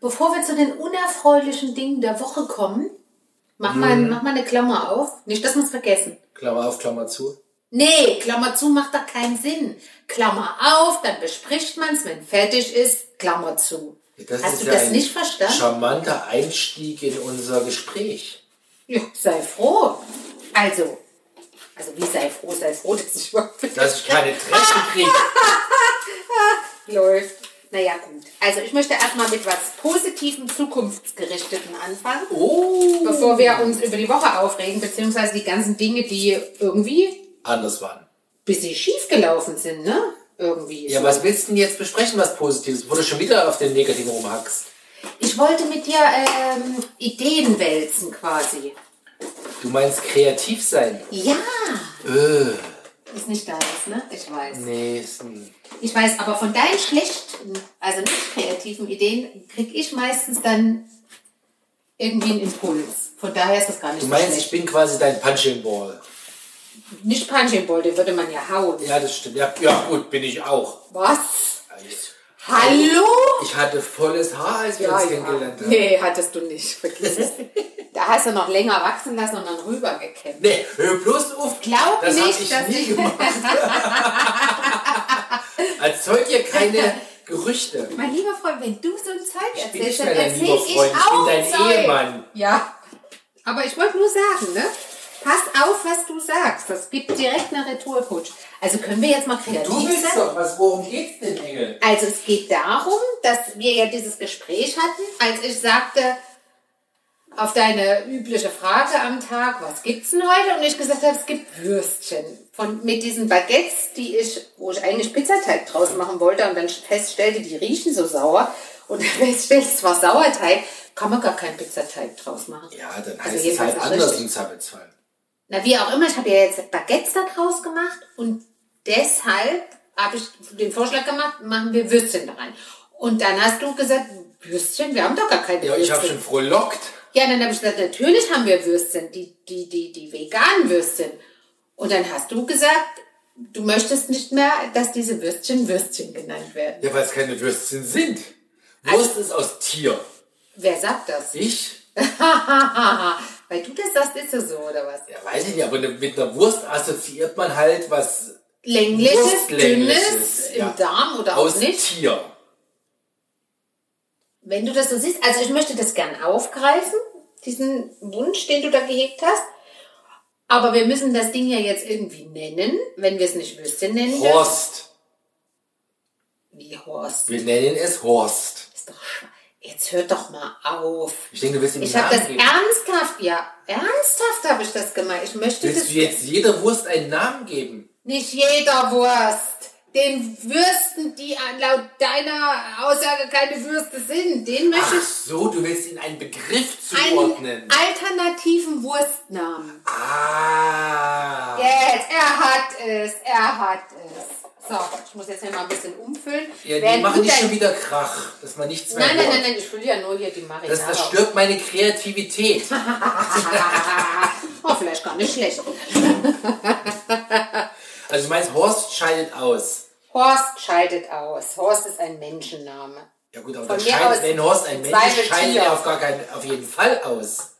Bevor wir zu den unerfreulichen Dingen der Woche kommen, mach, mal, mach mal eine Klammer auf. Nicht, dass wir es vergessen. Klammer auf, Klammer zu. Nee, Klammer zu macht da keinen Sinn. Klammer auf, dann bespricht man es, wenn fertig ist, Klammer zu. Das Hast du ja das nicht verstanden? charmanter Einstieg in unser Gespräch. Ja, sei froh. Also, also wie sei froh, sei froh, dass ich überhaupt Dass ich keine Treppe kriege. läuft. Naja, gut. Also ich möchte erstmal mit was Positivem, Zukunftsgerichteten anfangen, Oh. bevor wir uns über die Woche aufregen, beziehungsweise die ganzen Dinge, die irgendwie Anders waren. ein bisschen schief gelaufen sind, ne? Irgendwie. Ja, so. was willst du denn jetzt besprechen, was Positives? Wo du schon wieder auf den Negativen rumhackst. Ich wollte mit dir ähm, Ideen wälzen quasi. Du meinst kreativ sein? Ja, Äh, ist nicht deins, ne? Ich weiß. nee, ist ein Ich weiß, aber von deinen schlechten, also nicht kreativen Ideen, krieg ich meistens dann irgendwie einen Impuls. Von daher ist das gar nicht Du so meinst, schlecht. ich bin quasi dein Punching Ball. Nicht Punching Ball, den würde man ja hauen. Ja, das stimmt. Ja, ja gut, bin ich auch. Was? Ich, Hallo? ich hatte volles Haar, als wir uns kennengelernt haben. Nee, hattest du nicht. Vergiss es. da hast du noch länger wachsen lassen und dann rübergekämmt. Nee, hör bloß auf. Glaub das nicht, ich dass nie ich- gemacht. Erzeug hier keine Gerüchte. Mein lieber Freund, wenn du so ein Zeug Ich erzählst, dann erzähl ich Freund, ich bin auch dein Zeug. Ehemann. Ja. Aber ich wollte nur sagen, ne? Pass auf, was du sagst. Das gibt direkt eine Retourkutsch. Also können wir jetzt mal kreativ Du willst sein? doch, was, worum geht's denn, Engel? Also es geht darum, dass wir ja dieses Gespräch hatten, als ich sagte, auf deine übliche Frage am Tag, was gibt's denn heute? Und ich gesagt habe, es gibt Würstchen. Von, mit diesen Baguettes, die ich, wo ich eigentlich Pizzateig draus machen wollte und dann feststellte, die riechen so sauer. Und dann feststellte, es war Sauerteig, kann man gar keinen Pizzateig draus machen. Ja, dann Also heißt es jedenfalls halt anders im Zweifelsfall. Na, wie auch immer, ich habe ja jetzt Baguettes da draus gemacht und deshalb habe ich den Vorschlag gemacht, machen wir Würstchen da rein. Und dann hast du gesagt, Würstchen, wir haben doch gar keine Ja, ich habe Würstchen. schon frohlockt. Ja, dann habe ich gesagt, natürlich haben wir Würstchen, die, die, die, die veganen Würstchen. Und dann hast du gesagt, du möchtest nicht mehr, dass diese Würstchen Würstchen genannt werden. Ja, weil es keine Würstchen sind. Wurst ist aus Tier. Wer sagt das? Ich? Weil du das sagst, ist es so, oder was? Ja, weiß ich nicht, aber mit einer Wurst assoziiert man halt was Längliches, Wurstlängliches, dünnes, im ja. Darm oder aus auch nicht? Tier. Wenn du das so siehst, also ich möchte das gern aufgreifen, diesen Wunsch, den du da gehegt hast. Aber wir müssen das Ding ja jetzt irgendwie nennen, wenn wir es nicht Würstchen nennen dürfen. Horst. Wie Horst. Wir nennen es Horst. Ist doch schwa- Jetzt hört doch mal auf. Ich denke, du ihm Ich habe das geben. ernsthaft, ja, ernsthaft habe ich das gemeint. Ich möchte Willst das du jetzt jeder Wurst einen Namen geben? nicht jeder Wurst. Den Würsten, die laut deiner Aussage keine Würste sind, den möchte Ach ich so, du willst ihn einen Begriff einen zuordnen. alternativen Wurstnamen. Ah. Jetzt, er hat es, er hat es. So, ich muss jetzt hier mal ein bisschen umfüllen. Ja, die machen nicht schon wieder Krach, dass man nichts mehr Nein, nein, nein, nein, ich fülle ja nur hier die Marinade. Das, das stört meine Kreativität. oh, vielleicht gar nicht schlecht. Also du meinst, Horst scheidet aus. Horst scheidet aus. Horst ist ein Menschenname. Ja gut, aber Von dann wenn Horst ein Mensch ist, scheidet er auf, gar keinen, auf jeden Fall aus.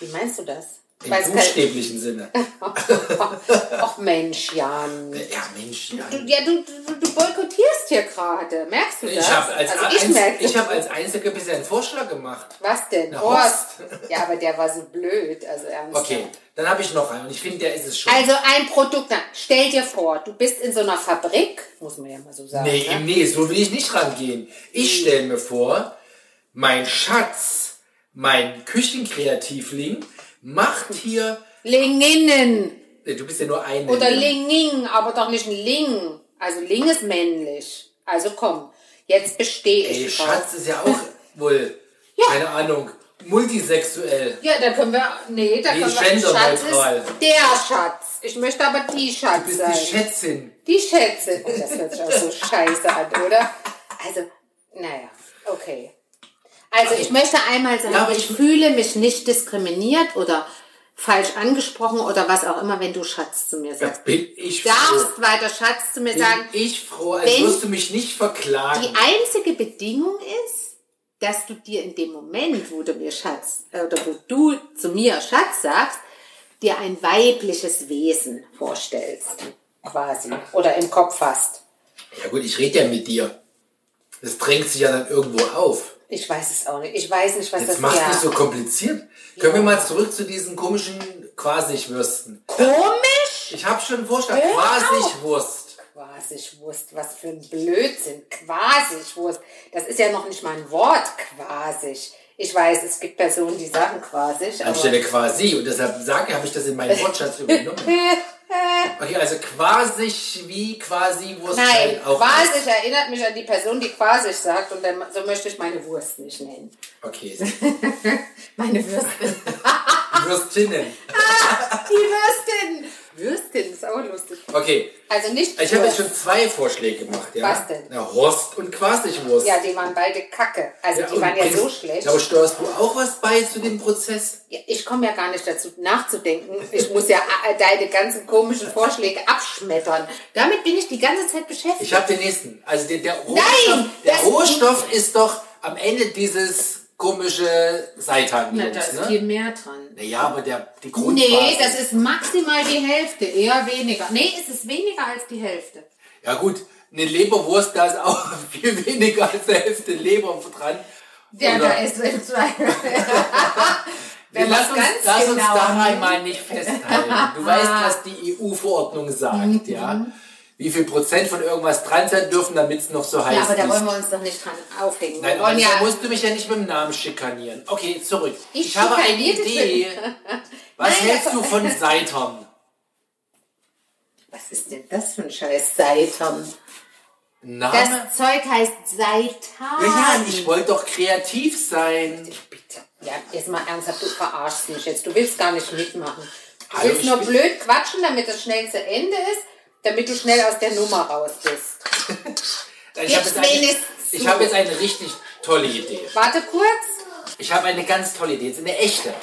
Wie meinst du das? Im Weiß buchstäblichen Sinne. Ach Mensch, Jan. Ja, Mensch, ja. Du, ja, du, du, du boykottierst hier gerade. Merkst du das? Ich habe als, also ich merke ich hab als Einziger bisher einen Vorschlag gemacht. Was denn? Na, Horst. Ja, aber der war so blöd. Also ernsthaft. Okay, dann habe ich noch einen und ich finde, der ist es schon. Also ein Produkt, na, stell dir vor, du bist in so einer Fabrik, muss man ja mal so sagen. nee, ne? nee, so will ich nicht rangehen. Ich stelle mir vor, mein Schatz, mein Küchenkreativling, macht hier. Linginnen Du bist ja nur ein. oder Länder. Linging, aber doch nicht ein Ling. Also Ling ist männlich. Also komm, jetzt bestehe ich Ey. Schatz ist ja auch wohl, keine Ahnung, multisexuell. Ja, da können wir, nee, da Nee, können wir, Schatz genderneutral. ist der Schatz. Ich möchte aber die Schatz Du bist sein. die Schätzin. Die Schätze. Oh, das hört sich auch so scheiße an, oder? Also, naja, okay. Also ich möchte einmal sagen, Ja, ich ich- fühle mich nicht diskriminiert oder falsch angesprochen oder was auch immer, wenn du Schatz zu mir sagst. bin ich Darfst froh. weiter Schatz zu mir Bin sagen. ich froh, als wirst du mich nicht verklagen. Die einzige Bedingung ist, dass du dir in dem Moment, wo du mir Schatz, äh, oder wo du zu mir Schatz sagst, dir ein weibliches Wesen vorstellst. Quasi. Oder im Kopf hast. Ja gut, ich rede ja mit dir. Das drängt sich ja dann irgendwo auf. Ich weiß es auch nicht. Ich weiß nicht, was Jetzt das mach's ja. nicht so kompliziert. Können wir mal zurück zu diesen komischen Quasigwürsten. Komisch? Ich habe schon einen Vorschlag. Hör auf. Quasigwurst. Quasigwurst, was für ein Blödsinn. Quasigwurst. Das ist ja noch nicht mal ein Wort, quasig. Ich weiß, es gibt Personen, die sagen quasig. aber- Anstelle quasi. Und deshalb sage, habe ich das in meinen Wortschatz übernommen. Okay, also quasig wie quasi Wurst. Nein, auch quasig erinnert mich an die Person, die quasig sagt und dann, so möchte ich meine Wurst nicht nennen. Okay. Meine Würstin. Würstinnen. die Würstin. Würstin ist auch lustig. Okay. Also nicht Ich habe jetzt schon zwei Vorschläge gemacht, ja? Was denn? Na, Horst und Quasigwurst. Ja, die waren beide kacke. Also die und waren ja so schlecht. Aber steuerst du auch was bei zu dem Prozess? Ja, ich komme ja gar nicht dazu nachzudenken. Ich muss ja äh, deine ganzen komischen Vorschläge abschmettern. Damit bin ich die ganze Zeit beschäftigt. Ich habe den nächsten. Also der, der Rohstoff, Nein, der Rohstoff ist doch am Ende dieses komische Seitan. Da ist ne? viel mehr dran. Naja, aber der, die Grundbasis. Nee, das ist maximal die Hälfte, eher weniger. Nee, es ist weniger als die Hälfte. Ja gut, eine Leberwurst, da ist auch viel weniger als eine Hälfte Leber dran. Ja, Oder- da ist im Zweifel. Wenn lass uns, lass uns genau da nimmt. einmal nicht festhalten. Du weißt, was die EU-Verordnung sagt, Mhm. ja? Wie viel Prozent von irgendwas dran sein dürfen, damit es noch so heiß Ja, aber da ist. wollen wir uns doch nicht dran aufhängen. Nein, wir wollen aber ja, da musst du mich ja nicht mit dem Namen schikanieren. Okay, zurück. Ich habe eine Idee. Was Nein, hältst also- du von Seitern? was ist denn das für ein scheiß Seitan? Name? Das Zeug heißt Seitan. ja, ich wollte doch kreativ sein. Bitte. Ja, jetzt mal ernsthaft, du verarschst mich jetzt. Du willst gar nicht mitmachen. Du Hallo, willst ich nur blöd quatschen, damit das schnell zu Ende ist, damit du schnell aus der Nummer raus bist. Ich habe jetzt, eine- ich zu. habe jetzt eine richtig tolle Idee. Warte kurz. Ich habe eine ganz tolle Idee. Jetzt eine echte.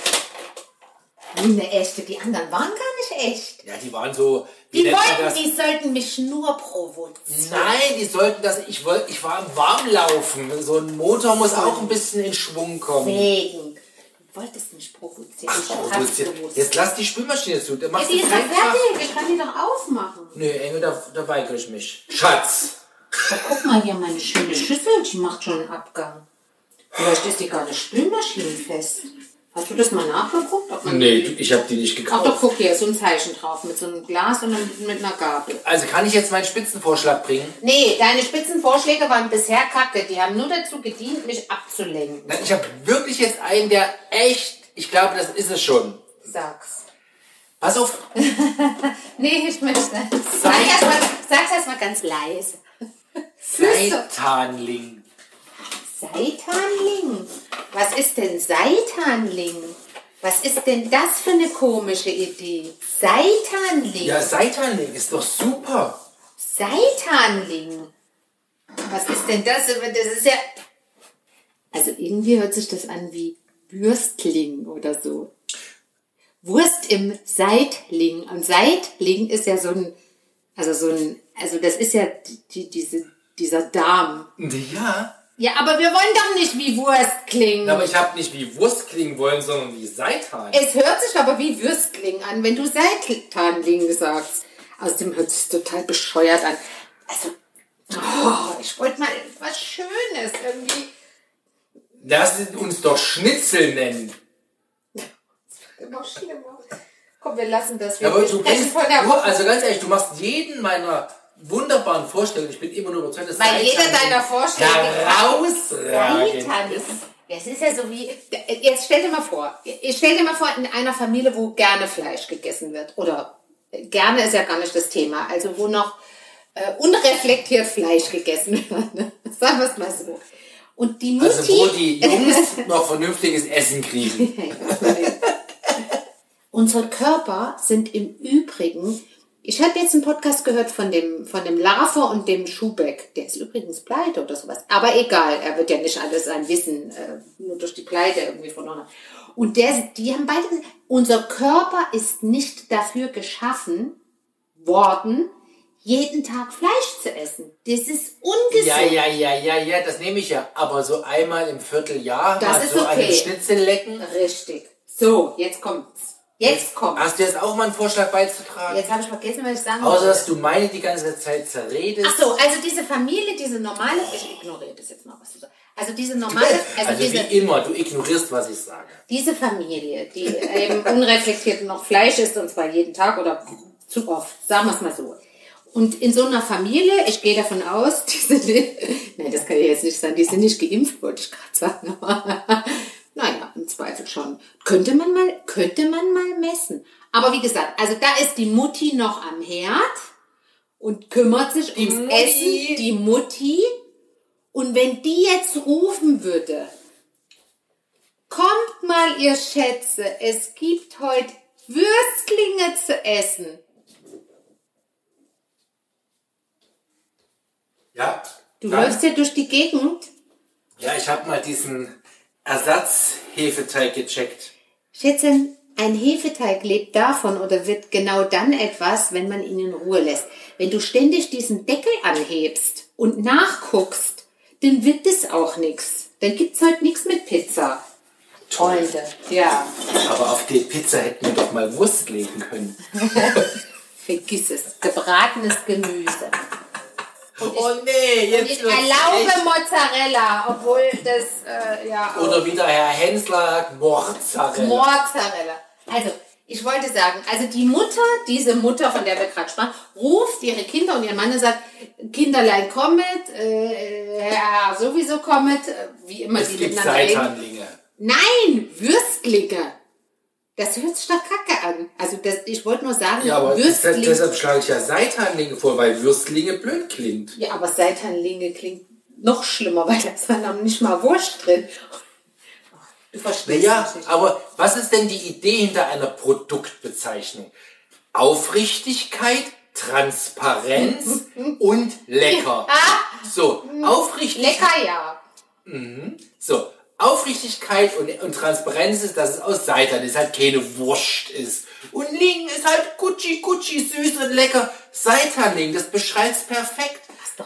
Eine echte. Die anderen waren gar nicht echt. Ja, die waren so. Die wollten, die sollten mich nur provozieren. Nein, die sollten das. Ich, wollt, ich war im Warmlaufen. So ein Motor muss auch ein bisschen in Schwung kommen. Wegen. Du wolltest mich provozieren. Ach, gewusst. Jetzt lass die Spülmaschine zu. Ja, machst die du ist doch fertig. Ich kann die doch aufmachen. Nö, Engel, da, da weigere ich mich. Schatz. Aber guck mal hier, meine schöne Schüssel, die macht schon einen Abgang. Vielleicht ist die gar nicht spülmaschinenfest. Hast du das mal nachgeguckt? Ob man Nee, ich habe die nicht Ach doch, gekauft. guck hier, ist so ein Zeichen drauf mit so einem Glas und mit einer Gabel. Also kann ich jetzt meinen Spitzenvorschlag bringen? Nee, deine Spitzenvorschläge waren bisher kacke. Die haben nur dazu gedient, mich abzulenken. Nein, ich habe wirklich jetzt einen, der echt, ich glaube, das ist es schon. Sag's. Pass auf, Nee, ich möchte. Sag erst mal, sag's erst mal ganz leise. Seitanling. Seitanling. Was ist denn Seitanling? Was ist denn das für eine komische Idee? Seitanling. Ja, Seitanling ist doch super. Seitanling. Was ist denn das? Das ist ja. Also irgendwie hört sich das an wie Würstling oder so. Wurst im Seitling. Und Seitling ist ja so ein, also so ein, also das ist ja die, diese, dieser Darm. Ja, Ja, aber wir wollen doch nicht wie Wurst klingen. aber ich habe nicht wie Wurst klingen wollen, sondern wie Seitan. Es hört sich aber wie Würstling an, wenn du Seitanling sagst. Außerdem hört es total bescheuert an. Also, oh, ich wollte mal was Schönes irgendwie. Lass uns doch Schnitzel nennen. Immer schlimmer. Komm, wir lassen das. Wir aber du bringst, von der du, also ganz ehrlich, du machst jeden meiner wunderbaren Vorstellungen, ich bin immer nur überzeugt, dass Weil jeder deiner Vorschläge herausragend ist. Das ist ja so wie, jetzt stell dir mal vor, ich stell dir mal vor, in einer Familie, wo gerne Fleisch gegessen wird. Oder gerne ist ja gar nicht das Thema. Also wo noch äh, unreflektiert Fleisch gegessen wird. Sagen wir es mal so. Und die Mutti... Also wo die Jungs noch vernünftiges Essen kriegen. Unsere Körper sind im Übrigen Ich habe jetzt einen Podcast gehört von dem, von dem Larver und dem Schubeck. Der ist übrigens pleite oder sowas. Aber egal, er wird ja nicht alles sein Wissen äh, nur durch die Pleite irgendwie verloren. Und der, die haben beide gesagt, unser Körper ist nicht dafür geschaffen worden, jeden Tag Fleisch zu essen. Das ist ungesund. Ja, ja, ja, ja, ja, das nehme ich ja. Aber so einmal im Vierteljahr Das mal ist so okay. einen Schnitzel lecken. Richtig. So, jetzt kommt's. Jetzt kommt's. Hast du jetzt auch mal einen Vorschlag beizutragen? Jetzt habe ich vergessen, was ich sagen Außer, wollte. dass du meine die ganze Zeit zerredest. Ach so, also diese Familie, diese normale, ich ignoriere das jetzt mal, was du sagst. Also diese normale, also, Also diese, wie immer, du ignorierst, was ich sage. diese Familie, die eben unreflektiert noch Fleisch isst und zwar jeden Tag oder zu oft, sagen wir es mal so. Und in so einer Familie, ich gehe davon aus, die sind, nein, das kann ja jetzt nicht sein, die sind nicht geimpft, wollte ich gerade sagen. Im Zweifel schon. Könnte man mal, könnte man mal messen. Aber wie gesagt, also da ist die Mutti noch am Herd und kümmert sich ums Mutti. Essen, die Mutti. Und wenn die jetzt rufen würde, kommt mal ihr Schätze, es gibt heute Würstlinge zu essen. Ja. Du dann- läufst ja durch die Gegend. Ja, ich habe mal diesen Ersatzhefeteig gecheckt. Schätzchen, ein Hefeteig lebt davon oder wird genau dann etwas, wenn man ihn in Ruhe lässt. Wenn du ständig diesen Deckel anhebst und nachguckst, dann wird das auch nichts. Dann gibt's heute nichts mit Pizza. Freunde, ja, Aber auf die Pizza hätten wir doch mal Wurst legen können. vergiss es. Gebratenes Gemüse. Oh nee, jetzt Ich wird's erlaube echt. Mozzarella, obwohl das, äh, ja, Oder wie der Herr Hensler sagt, Mozzarella. Mozzarella. Also, ich wollte sagen, also die Mutter, diese Mutter, von der wir gerade sprachen, ruft ihre Kinder und ihren Mann und sagt, Kinderlein kommet, äh, Herr sowieso kommet, äh, wie immer es die gibt miteinander. Nein, Würstlinge. Das hört sich doch kacke an. Also das, ich wollte nur sagen, Ja, aber Würstlinge. deshalb, schlage ich ja Seitanlinge vor, weil Würstlinge blöd klingt. Ja, aber Seitanlinge klingt noch schlimmer, weil da ist dann noch nicht mal Wurst drin. Du verstehst Ja, mich nicht. aber was ist denn die Idee hinter einer Produktbezeichnung? Aufrichtigkeit, Transparenz und lecker. So, aufrichtig, Lecker, ja. so, Aufrichtigkeit und, und Transparenz ist, dass es aus Seitan ist, halt keine Wurst ist. Und Ling ist halt Gucci, Gucci, süß und lecker. Seitanling, das beschreibt perfekt.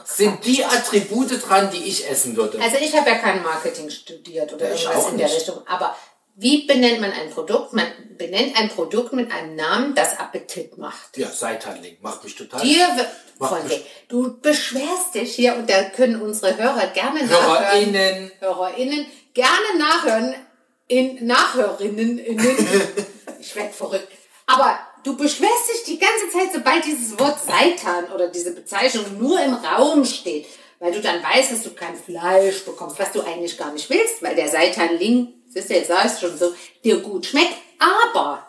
Sind die Attribute dran, die ich essen würde. Also ich habe ja kein Marketing studiert oder Ja, irgendwas in der. Richtung. Aber wie benennt man ein Produkt? Man benennt ein Produkt mit einem Namen, das Appetit macht. ja, Seitanling macht mich total. Dir, Macht mich- du beschwerst dich hier und da können unsere Hörer gerne nachhören. HörerInnen. HörerInnen gerne nachhören. In Nachhörerinnen. innen. ich werde verrückt. Aber du beschwerst dich die ganze Zeit, sobald dieses Wort Seitan oder diese Bezeichnung nur im Raum steht. Weil du dann weißt, dass du kein Fleisch bekommst, was du eigentlich gar nicht willst, weil der Seitanling, siehst du, jetzt sag ich schon so, dir gut schmeckt. Aber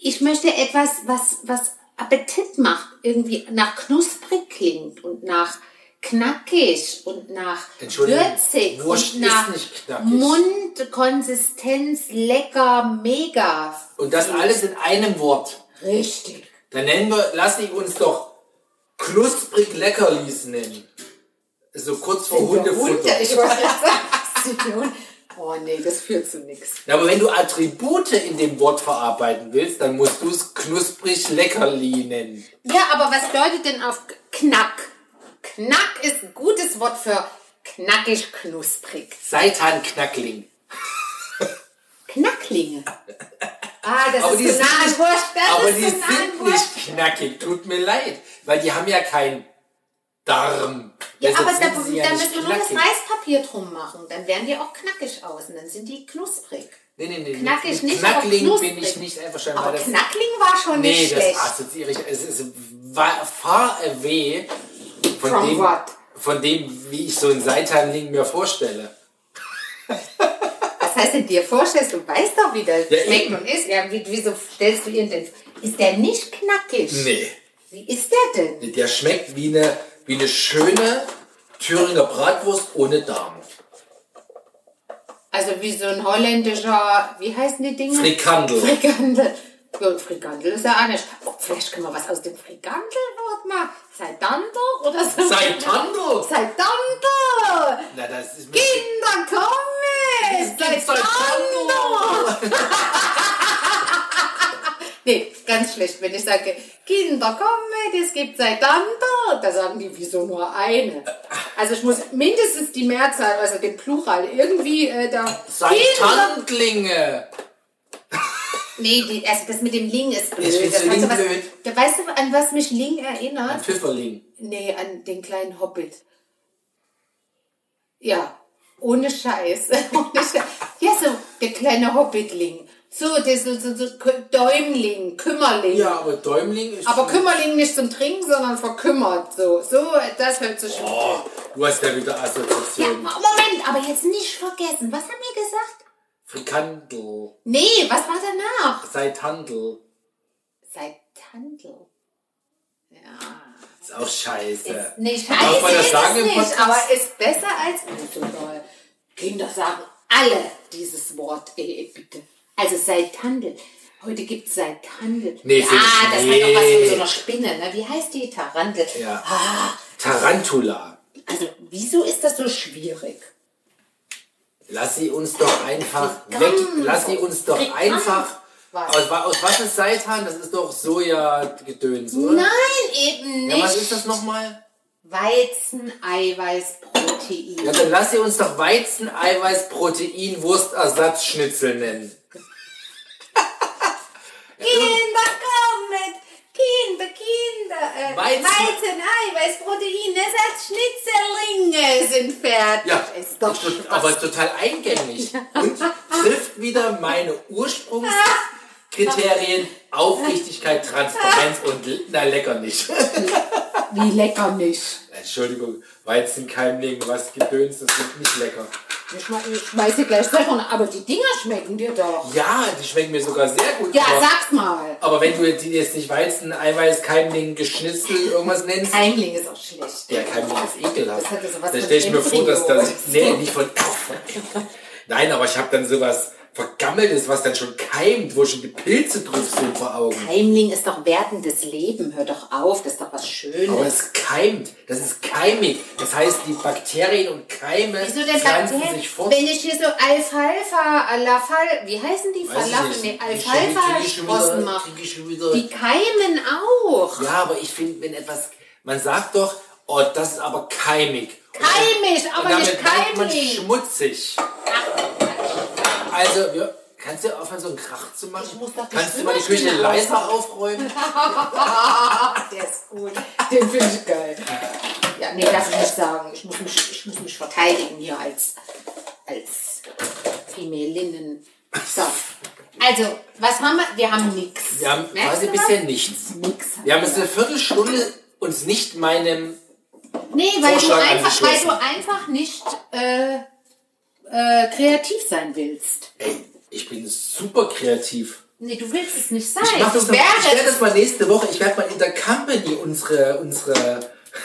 ich möchte etwas, was, was Appetit macht, irgendwie nach knusprig klingt und nach knackig und nach würzig Wurst und nach. Mundkonsistenz lecker, mega. Und das alles in einem Wort. Richtig. Dann nennen wir, lass ich uns doch knusprig Leckerlis nennen. So kurz vor Hundefutter. Hunde, ich wollte sagen. Oh nee, das führt zu nichts. Ja, aber wenn du Attribute in dem Wort verarbeiten willst, dann musst du es knusprig Leckerli nennen. Ja, aber was bedeutet denn auf Knack? Knack ist ein gutes Wort für knackig, knusprig. Seitan-Knackling. Knacklinge. Ah, das Aber ist die sind nah an Wurst. Das Aber die an sind nicht knackig, tut mir leid. Weil die haben ja keinen Darm. Ja, aber da, ja da nicht müssen wir nur das. Reispapier drum machen. Dann werden die auch knackig außen. Dann sind die knusprig. Nee, nee, nee. Knackig nicht, aber Knackling knusprig. bin ich nicht einverstanden. Aber das, Knackling war schon nee, nicht das schlecht. assoziiere ich. Es ist far away von dem, what? von dem, wie ich so einen Seitanling mir vorstelle. Was heißt denn dir vorstellst? Du weißt doch, wie der Ja, schmeckt und ist. Ja, wie, wieso stellst du ihn denn? Ist der nicht knackig? Nee. Wie ist der denn? Der schmeckt wie eine, wie eine schöne Thüringer Bratwurst ohne Darm. Also wie so ein holländischer, wie heißen die Dinge? Frikandel. Frikandel. Ja, und Frikandel ist ja auch nicht. Oh, vielleicht können wir was aus dem Frikandelwort machen. Seitando oder so. Seitando? Seitando! Na, das ist. Kinder, kommen! gibt's Seitando! Nee, ganz schlecht, wenn ich sage, Kinder, kommen, es gibt Seitando. Da sagen die, wieso nur eine? Also ich muss mindestens die Mehrzahl, also den Plural, irgendwie äh, da... Kinder, Seitandlinge. Nee, die, also das mit dem Ling ist blöd. Das so hat Ling was- blöd. Da weißt du, an was mich Ling erinnert? Pfifferling. Nee, an den kleinen Hobbit. Ja, ohne Scheiß. ohne Scheiß. Ja, so der kleine Hobbitling. So, der so, so, so Däumling, Kümmerling. Ja, aber Däumling ist... Aber Kümmerling nicht zum Trinken, sondern verkümmert. So, so das hört sich Oh, du hast ja wieder Ja, Assoziationen. Moment, aber jetzt nicht vergessen. Was haben wir gesagt? Frikandel. Nee, was war danach? Seithandel. Seitandel. Ja. Ist auch scheiße. Ist nicht Darf man scheiße das ist sagen im nicht, aber ist besser als Fußball. Kinder sagen alle dieses Wort, ey, bitte. Also Seitandel. Heute gibt es Seitandel. Nee, ja, das nee. hat doch was mit so einer Spinne. Ne? Wie heißt die? Tarantel. Ja. Ah, Tarantula. also wieso ist das so schwierig? Lass sie uns doch einfach weg. Lass sie uns doch Frikandel. einfach. Was? Aus, aus was ist Seitan? Das ist doch Soja-Gedöns, oder? Nein, eben nicht. Ja, was ist das nochmal? Weizen, Eiweiß, Protein. Ja, dann lass sie uns doch Weizen, Eiweiß, Protein, Wurstersatzschnitzel nennen. Kinder, kommet! Kinder, Kinder! Äh, Weizen- Weizen, Eiweiß, Protein, Ersatzschnitzerlinge sind fertig. Ja, ist doch ist aber total eingängig. Und trifft wieder meine Ursprungskriterien Aufrichtigkeit, Transparenz und na lecker nicht. Wie lecker nicht. Entschuldigung, Weizenkeimling, was Gedöns, das ist nicht lecker. Ich, schme ich schmeiß dir gleich selber, aber die Dinger schmecken dir doch. Ja, die schmecken mir sogar sehr gut. Ja, aber, sag's mal. aber wenn du die jetzt nicht Weizen, Eiweiß, Keimling, Geschnitzel, irgendwas nennst, Keimling ist auch schlecht. Ja, kein Ding ist ekelhaft. Das hat ja sowas da stelle ich mir vor, dass das. Nee, nicht von. Nein, aber ich habe dann sowas Vergammeltes, was dann schon keimt, wo schon die Pilze drauf sind vor Augen. Keimling ist doch wertendes Leben. Hör doch auf, das ist doch was Schönes. Aber es keimt. Das ist keimig. Das heißt, die Bakterien und Keime Wieso denn pflanzen Bakterien? sich fort. Wenn ich hier so Alfalfa, Alafal, wie heißen die? Weiß ich Falafel, nicht. nee, Krieg ich schon- krieg ich schon Alfalfa-Sprossen wieder- mache. krieg ich schon wieder- Die keimen auch. Ja, aber ich finde, wenn etwas. Man sagt doch, oh, das ist aber keimig. Keimig, aber Und damit nicht meint man keimig. schmutzig. Also, wir, kannst du aufhören, so einen Krach zu machen? Ich muss die kannst du mal die Küche leiser aufräumen? Der ist gut. Den finde ich geil. Ja, nee, darf ich nicht sagen. Ich muss mich, ich muss mich verteidigen hier als, als Femelinnen. So. Also, was haben wir? Wir haben nichts. Wir haben Merkst quasi bisher nichts. Nix. Wir haben jetzt eine Viertelstunde uns nicht meinem. Nee, weil du, einfach, weil du einfach nicht äh, äh, kreativ sein willst. Ey, ich bin super kreativ. Nee, du willst es nicht sein. Ich, mach das ich werde das mal nächste Woche. Ich werde mal in der Company unsere, unsere,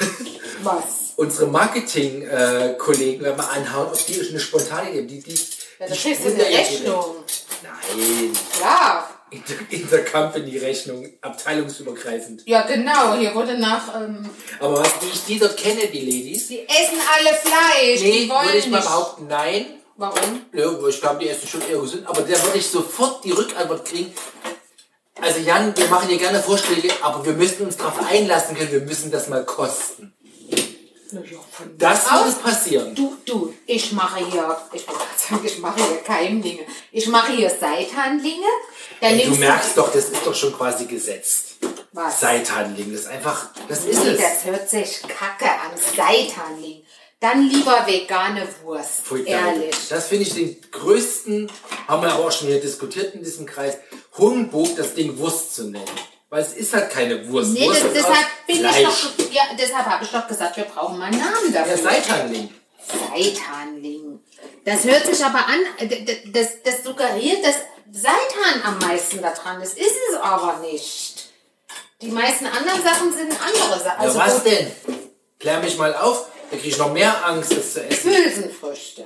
was. unsere Marketing-Kollegen mal anhauen, ob die eine spontane Idee die, die, Ja, die da kriegst du eine. Rechnung. Nein. Ja. Inter- Intercompany-Rechnung, abteilungsübergreifend. Ja, genau. Hier wurde nach. Ähm, Aber was, wie ich die dort kenne, die Ladies, die essen alle Fleisch. nee, die wollen würde ich mal nicht. behaupten, nein. Warum? Ja, ich glaube, die essen schon eher gesund, aber da würde ich sofort die Rückantwort kriegen. Also Jan, wir machen dir gerne Vorschläge, aber wir müssen uns darauf einlassen können, wir müssen das mal kosten. Das es passieren. Du, du, ich mache hier, ich wollte sagen, ich mache hier Keimlinge. Ich mache hier Seithandlinge. Dann Du merkst doch, das ist doch schon quasi gesetzt. Was? Seithandling, das ist einfach, das ist Nee, es. das hört sich kacke an. Seithandling. Dann lieber vegane Wurst. Danke. Ehrlich. Das finde ich den größten, haben wir auch schon hier diskutiert in diesem Kreis, Humbug, das Ding Wurst zu nennen. Weil es ist halt keine Wurst. Nee, Wurst das, deshalb bin Fleisch. ich doch, ja, deshalb habe ich doch gesagt, wir brauchen mal einen Namen dafür. Ja, Seithandling. Seitanling. Das hört sich aber an, äh, das, das suggeriert, dass Seitan am meisten da dran ist. Ist es aber nicht. Die meisten anderen Sachen sind andere Sachen. Also ja, was denn? Klär mich mal auf, da kriege ich noch mehr Angst, das zu essen. Hülsenfrüchte.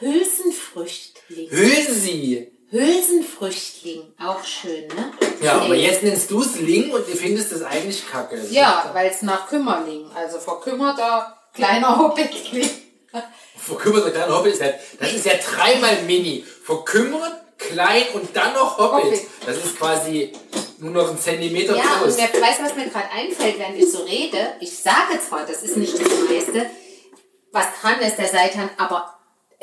Hülsenfrüchtling. Hülsi! Hülsenfrüchtling, auch schön, ne? Ja, aber jetzt nennst du es Ling und du findest es eigentlich kacke. Ja, weil es nach Kümmerling, also verkümmerter kleiner Hobbit klingt. Verkümmerter kleiner Hobbit ist ja, das ist ja dreimal Mini. Verkümmert, klein und dann noch Hobbit. Hobbit. Das ist quasi nur noch ein Zentimeter Ja, groß. und wer weiß, was mir gerade einfällt, während ich so rede. Ich sage zwar, das ist nicht das meiste, was dran ist, der Seitan, aber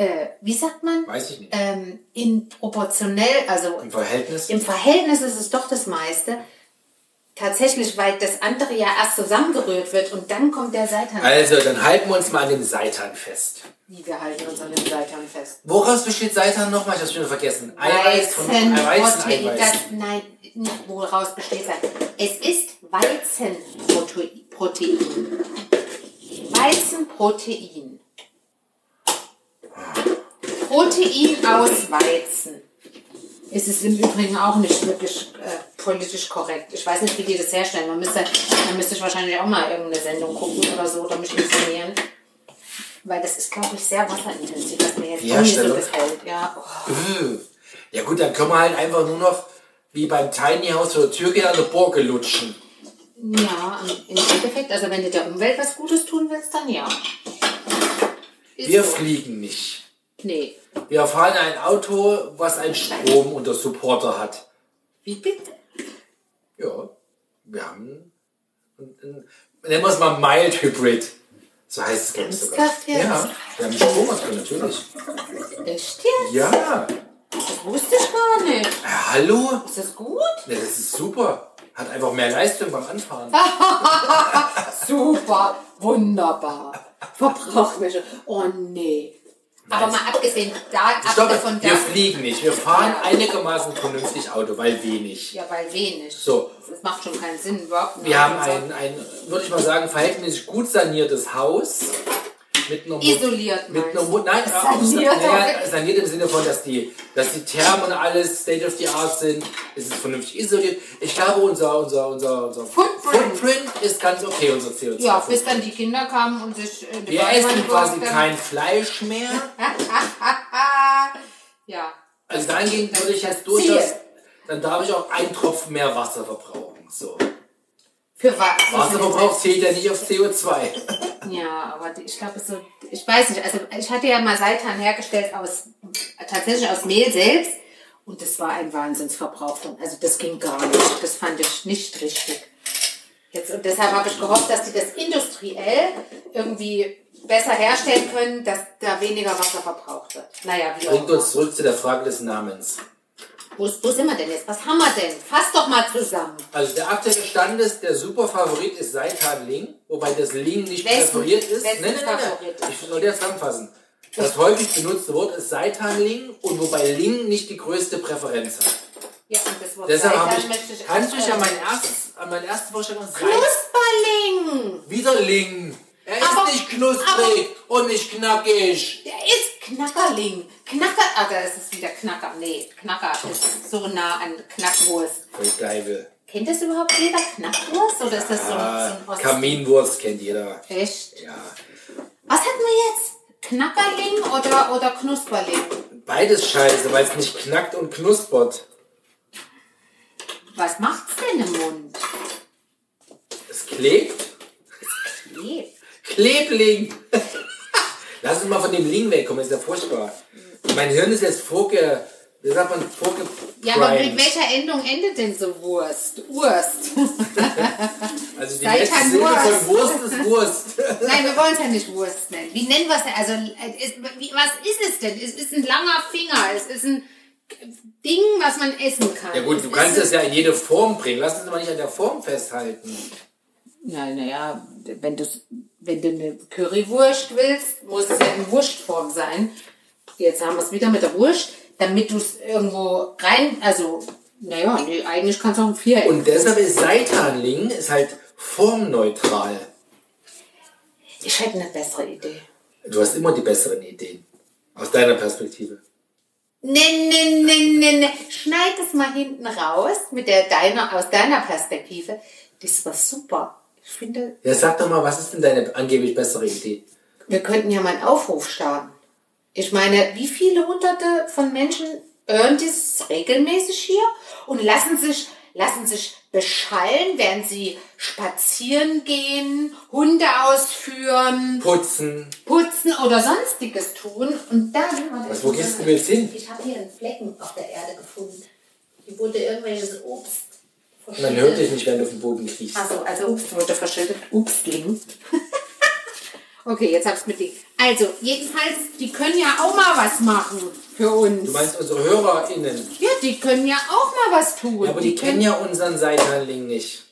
äh, wie sagt man? Weiß ich nicht. Ähm, in proportionell, also Im Verhältnis. im Verhältnis ist es doch das meiste. Tatsächlich, weil das andere ja erst zusammengerührt wird und dann kommt der Seitan. Also, dann halten wir uns mal an dem Seitan fest. Wie wir halten uns an den Seitan fest. Woraus besteht Seitan nochmal? Ich hab's schon vergessen. Eiweiß von Weizen, Weizen, Protein, Eiweiß. das, nein, woraus besteht das. Es ist Weizenprotein. Protein. Weizenprotein. Protein aus Weizen. Es ist im Übrigen auch nicht wirklich äh, politisch korrekt. Ich weiß nicht, wie die das herstellen. Man müsste, dann müsste ich wahrscheinlich auch mal irgendeine Sendung gucken oder so oder mich informieren. Weil das ist, glaube ich, sehr wasserintensiv, was mir jetzt Die nicht so Herstellung? gefällt. Ja, oh. Ja gut, dann können wir halt einfach nur noch wie beim Tiny House oder Türkei an der Borke lutschen. Ja, im Endeffekt, also wenn du der Umwelt was Gutes tun willst, dann ja. Ist Wir so. fliegen nicht. Nee. Wir fahren ein Auto, was einen Strom unter Supporter hat. Wie bitte? Ja, wir haben, ein, ein, nennen wir es mal Mild Hybrid. So heißt es, glaube ich sogar. Jetzt? Ja, wir haben Stromakku natürlich. Echt jetzt? Ja, Das wusste ich gar nicht. ja hallo? Ist das gut? Ja, das ist super. Hat einfach mehr Leistung beim Anfahren. Super. Wunderbar. Verbrauchsmische. Oh nee. Aber mal abgesehen da, Stopp, davon wir fliegen nicht. Wir fahren Ja. einigermaßen vernünftig Auto, weil wenig. Ja, weil wenig. So. Das macht schon keinen Sinn. Überhaupt nicht. Wir haben ein, ein, würde ich mal sagen, verhältnismäßig gut saniertes Haus. Mit einer Mo- Isoliert, Mit du? Mo- Nein, Saniert, naja, saniert im Sinne von, dass die, dass die Thermen und alles State of the Art sind. Es ist vernünftig isoliert. Ich glaube, unser, unser, unser, unser Footprint. Footprint ist ganz okay, unser CO2. Ja, bis dann die Kinder kamen und sich die Wir essen quasi kein Fleisch mehr. Ja. Also dahingehend würde ich jetzt durchaus, dann darf ich auch einen Tropfen mehr Wasser verbrauchen. So. Für was? Wasserverbrauch zählt ja nicht auf CO2. Ja, aber ich glaube so, ich weiß nicht, also ich hatte ja mal Seitan hergestellt aus, tatsächlich aus Mehl selbst und das war ein Wahnsinnsverbrauch also das ging gar nicht, das fand ich nicht richtig. Jetzt, und deshalb habe ich gehofft, dass die das industriell irgendwie besser herstellen können, dass da weniger Wasser verbraucht wird. Naja, wie Bringt uns zurück zu der Frage des Namens. Wo, wo sind wir denn jetzt? Was haben wir denn? Fass doch mal zusammen. Also der aktuelle Stand ist, der Superfavorit ist Seitan Ling, wobei das Ling nicht Wessen- präferiert ist. wessen Nein, nein, nein, nein. Ich soll dir das zusammenfassen. Das häufig benutzte Wort ist Seitan Ling und wobei Ling nicht die größte Präferenz hat. Ja, und das Wort Deshalb habe ich, kannst du dich an mein erstes, an erste Vorstellung Knusperling! wieder Ling. Er ist Aber- nicht knusprig und nicht knackig. Der ist Knackerling. Knacker, ah, da ist es wieder Knacker. Nee, Knacker ist so nah an Knackwurst. Voll geil. Kennt das überhaupt jeder Knackwurst? Oder ist das so, Ah, ein- so ein Ost? Kaminwurst kennt jeder. Echt? Ja. Was hatten wir jetzt? Knackerling oder, oder Knusperling? Beides scheiße, weil es nicht knackt und knuspert. Was macht's denn im Mund? Es klebt. Nee. Klebling. Lass uns mal von dem Ling wegkommen, das ist ja furchtbar. Mein Hirn ist jetzt vorge... Wie sagt man? Vorge... Ja, aber mit welcher Endung endet denn so Wurst? Wurst. Also die letzte Silbe Wurst. von Wurst ist Wurst. Nein, wir wollen es ja nicht Wurst nennen. Wie nennen wir es denn? Also, äh, ist, wie, was ist es denn? Es ist ein langer Finger. Es ist ein Ding, was man essen kann. Ja gut, Es du ist kannst das ja in jede Form bringen. Lass uns aber nicht an der Form festhalten. Ja, naja, wenn du, wenn du eine Currywurst willst, muss es ja in Wurstform sein. Jetzt haben wir es wieder mit der Wurst, damit du es irgendwo rein, also, naja, nee, eigentlich kannst du auch ein Viereck. Und deshalb ist Seitanling ist halt formneutral. ich hätte eine bessere Idee. Du hast immer die besseren Ideen. Aus deiner Perspektive. Ne, ne, ne, ne, ne. Schneid es mal hinten raus mit der deiner, aus deiner Perspektive. Das war super. Ich finde, Ja, sag doch mal, was ist denn deine angeblich bessere Idee? wir könnten ja mal einen Aufruf starten. Ich meine, wie viele hunderte von Menschen hören das regelmäßig hier und lassen sich, lassen sich beschallen, während sie spazieren gehen, Hunde ausführen, Putzen. putzen oder sonstiges tun. Und dann... Was, wo gehst du jetzt hin? Ich habe hier einen Flecken auf der Erde gefunden. Hier wurde irgendwelches Obst Man hört dich nicht, wenn du auf den Boden kriegst. Achso, also Obst wurde verschüttet. Obstling. okay, jetzt hab's mit dir. Also, jedenfalls, die können ja auch mal was machen für uns. Du meinst unsere HörerInnen. ja, die können ja auch mal was tun. Ja, aber die kennen ja unseren Seitanling nicht.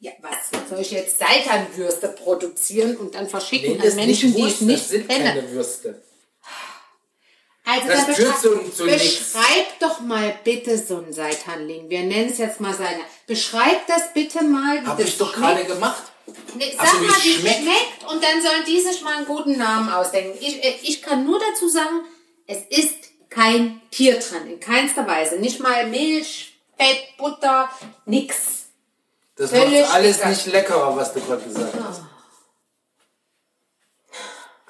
Ja, was? Soll ich jetzt Seitanwürste produzieren und dann verschicken Nee, an Menschen, nicht die ich nicht das sind kenne? keine Würste. Also Das dann führt zu- zu beschreib doch mal bitte so ein Seitanling. Wir nennen es jetzt mal Seitan. Beschreib das bitte mal. wie Hab das ich doch gerade gemacht. Nee, sag so, mal, wie es schmeckt. schmeckt. und dann sollen die sich mal einen guten Namen ausdenken. Ich, äh, ich kann nur dazu sagen, es ist kein Tier dran, in keinster Weise. Nicht mal Milch, Fett, Butter, nix. Das Völlig macht alles nicht leckerer, was du gerade gesagt hast.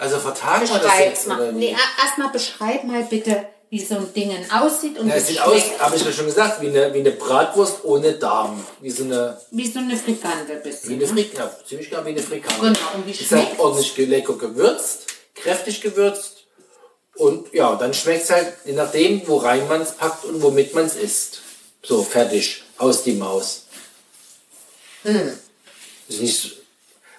Also vertagen wir das jetzt mal. oder Nee, wie? erstmal beschreib mal bitte, wie so ein Ding aussieht und Ja, wie es sieht aus, schmeckt. habe ich ja schon gesagt, wie eine, wie eine Bratwurst ohne Darm. Wie so eine, Wie so eine Frikandel wie bisschen. eine Frikandel. Ja, ziemlich genau wie eine Frikandel. Genau, und wie Ist halt schmeckt's? ordentlich ge- lecker gewürzt, kräftig gewürzt. Und ja, dann schmeckt es halt, je nachdem, wo rein man es packt und womit man es isst. So, fertig. Aus die Maus. Hm. Ist nicht so,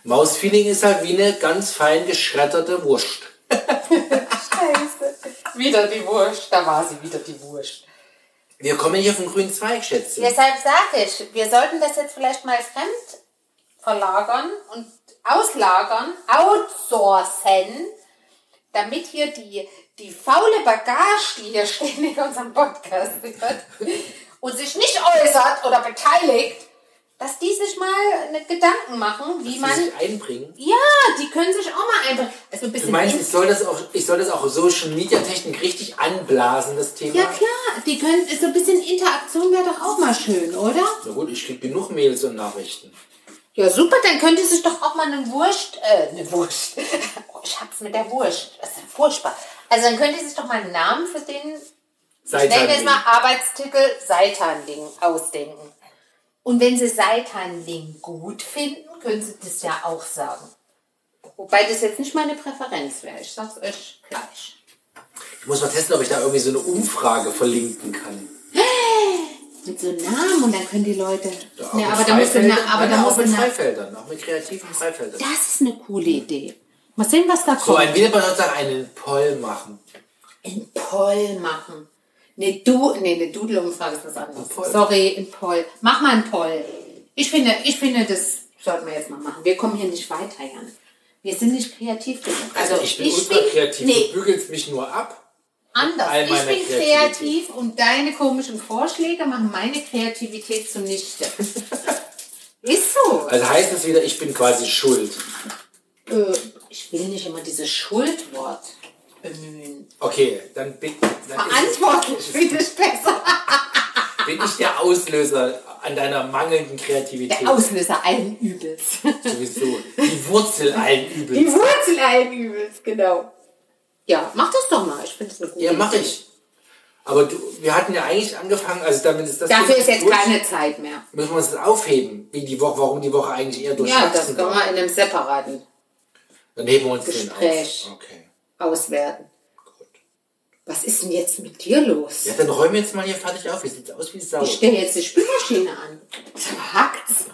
Mausfeeling ist halt wie eine ganz fein geschredderte Wurst. Scheiße. Wieder die Wurst. Da war sie wieder die Wurst. Wir kommen hier vom grünen Zweig, schätze. Deshalb sage ich, wir sollten das jetzt vielleicht mal fremd verlagern und auslagern, outsourcen, damit hier die, die faule Bagage, die hier stehen in unserem Podcast wird und sich nicht äußert oder beteiligt, dass die sich mal Gedanken machen, wie Die man... sich einbringen. Ja, die können sich auch mal einfach... Also ein bisschen Du meinst, in- ich soll das auch, ich soll das auch Social Media Technik richtig anblasen, das Thema? ja klar, die können so ein bisschen Interaktion wäre doch auch mal schön, oder? Na gut, ich krieg genug Mails und Nachrichten. Ja, super, dann könnte sich doch auch mal eine Wurst, äh, eine Wurst. Oh, ich hab's mit der Wurst. Das ist ja furchtbar. Also dann könnte sich doch mal einen Namen für den, ich nenne jetzt mal Arbeitstitel Seitanling ausdenken. Und wenn Sie Seitanling gut finden, können Sie das ja auch sagen. Wobei das jetzt nicht meine Präferenz wäre. Ich sag's euch gleich. Ich muss mal testen, ob ich da irgendwie so eine Umfrage verlinken kann. Mit so einem Namen und dann können die Leute. Ja, auch nee, mit aber da muss eine, aber da auch muss mit eine, Freifeldern, auch mit kreativen Freifeldern. Das ist eine coole Idee. Mal sehen, was da kommt. So, ein Wiederbenutzer sagt, einen Poll machen. in Poll machen. Ne, du, nee, eine Doodle-Umfrage ist was anderes. Poll. Sorry, in Poll. Mach mal einen Poll. Ich finde, ich finde, das sollten wir jetzt mal machen. Wir kommen hier nicht weiter, Jan. Wir sind nicht kreativ genug. Also, ich bin ultra kreativ. Nee, Du bügelst mich nur ab. anders. Ich bin Kreativität. kreativ und deine komischen Vorschläge machen meine Kreativität zunichte. ist so. Also heißt das wieder, ich bin quasi schuld. Äh, ich will nicht immer dieses Schuldwort bemühen. Okay, dann bin, dann Verantwortlich ich besser. es, bin ich der Auslöser an deiner mangelnden Kreativität. Der Auslöser allen Übels. Sowieso. Die Wurzel allen Die Übels. Wurzel allen Übels, genau. Ja, mach das doch mal. Ich finde das eine gute Ja, mache Idee. ich. Aber du, wir hatten ja eigentlich angefangen, also damit ist das Dafür ist jetzt durch. keine Zeit mehr. Müssen wir uns das aufheben, wie die Woche, warum die Woche eigentlich eher Ja, durchwachsen das können wir in einem separaten Dann heben wir uns Gespräch. den auf. Okay, auswerten. gut. Was ist denn jetzt mit dir los? Ja, dann räumen wir jetzt mal hier fertig auf. Wie sieht's aus wie Sau? Ich stelle jetzt die Spülmaschine an. Hackt's.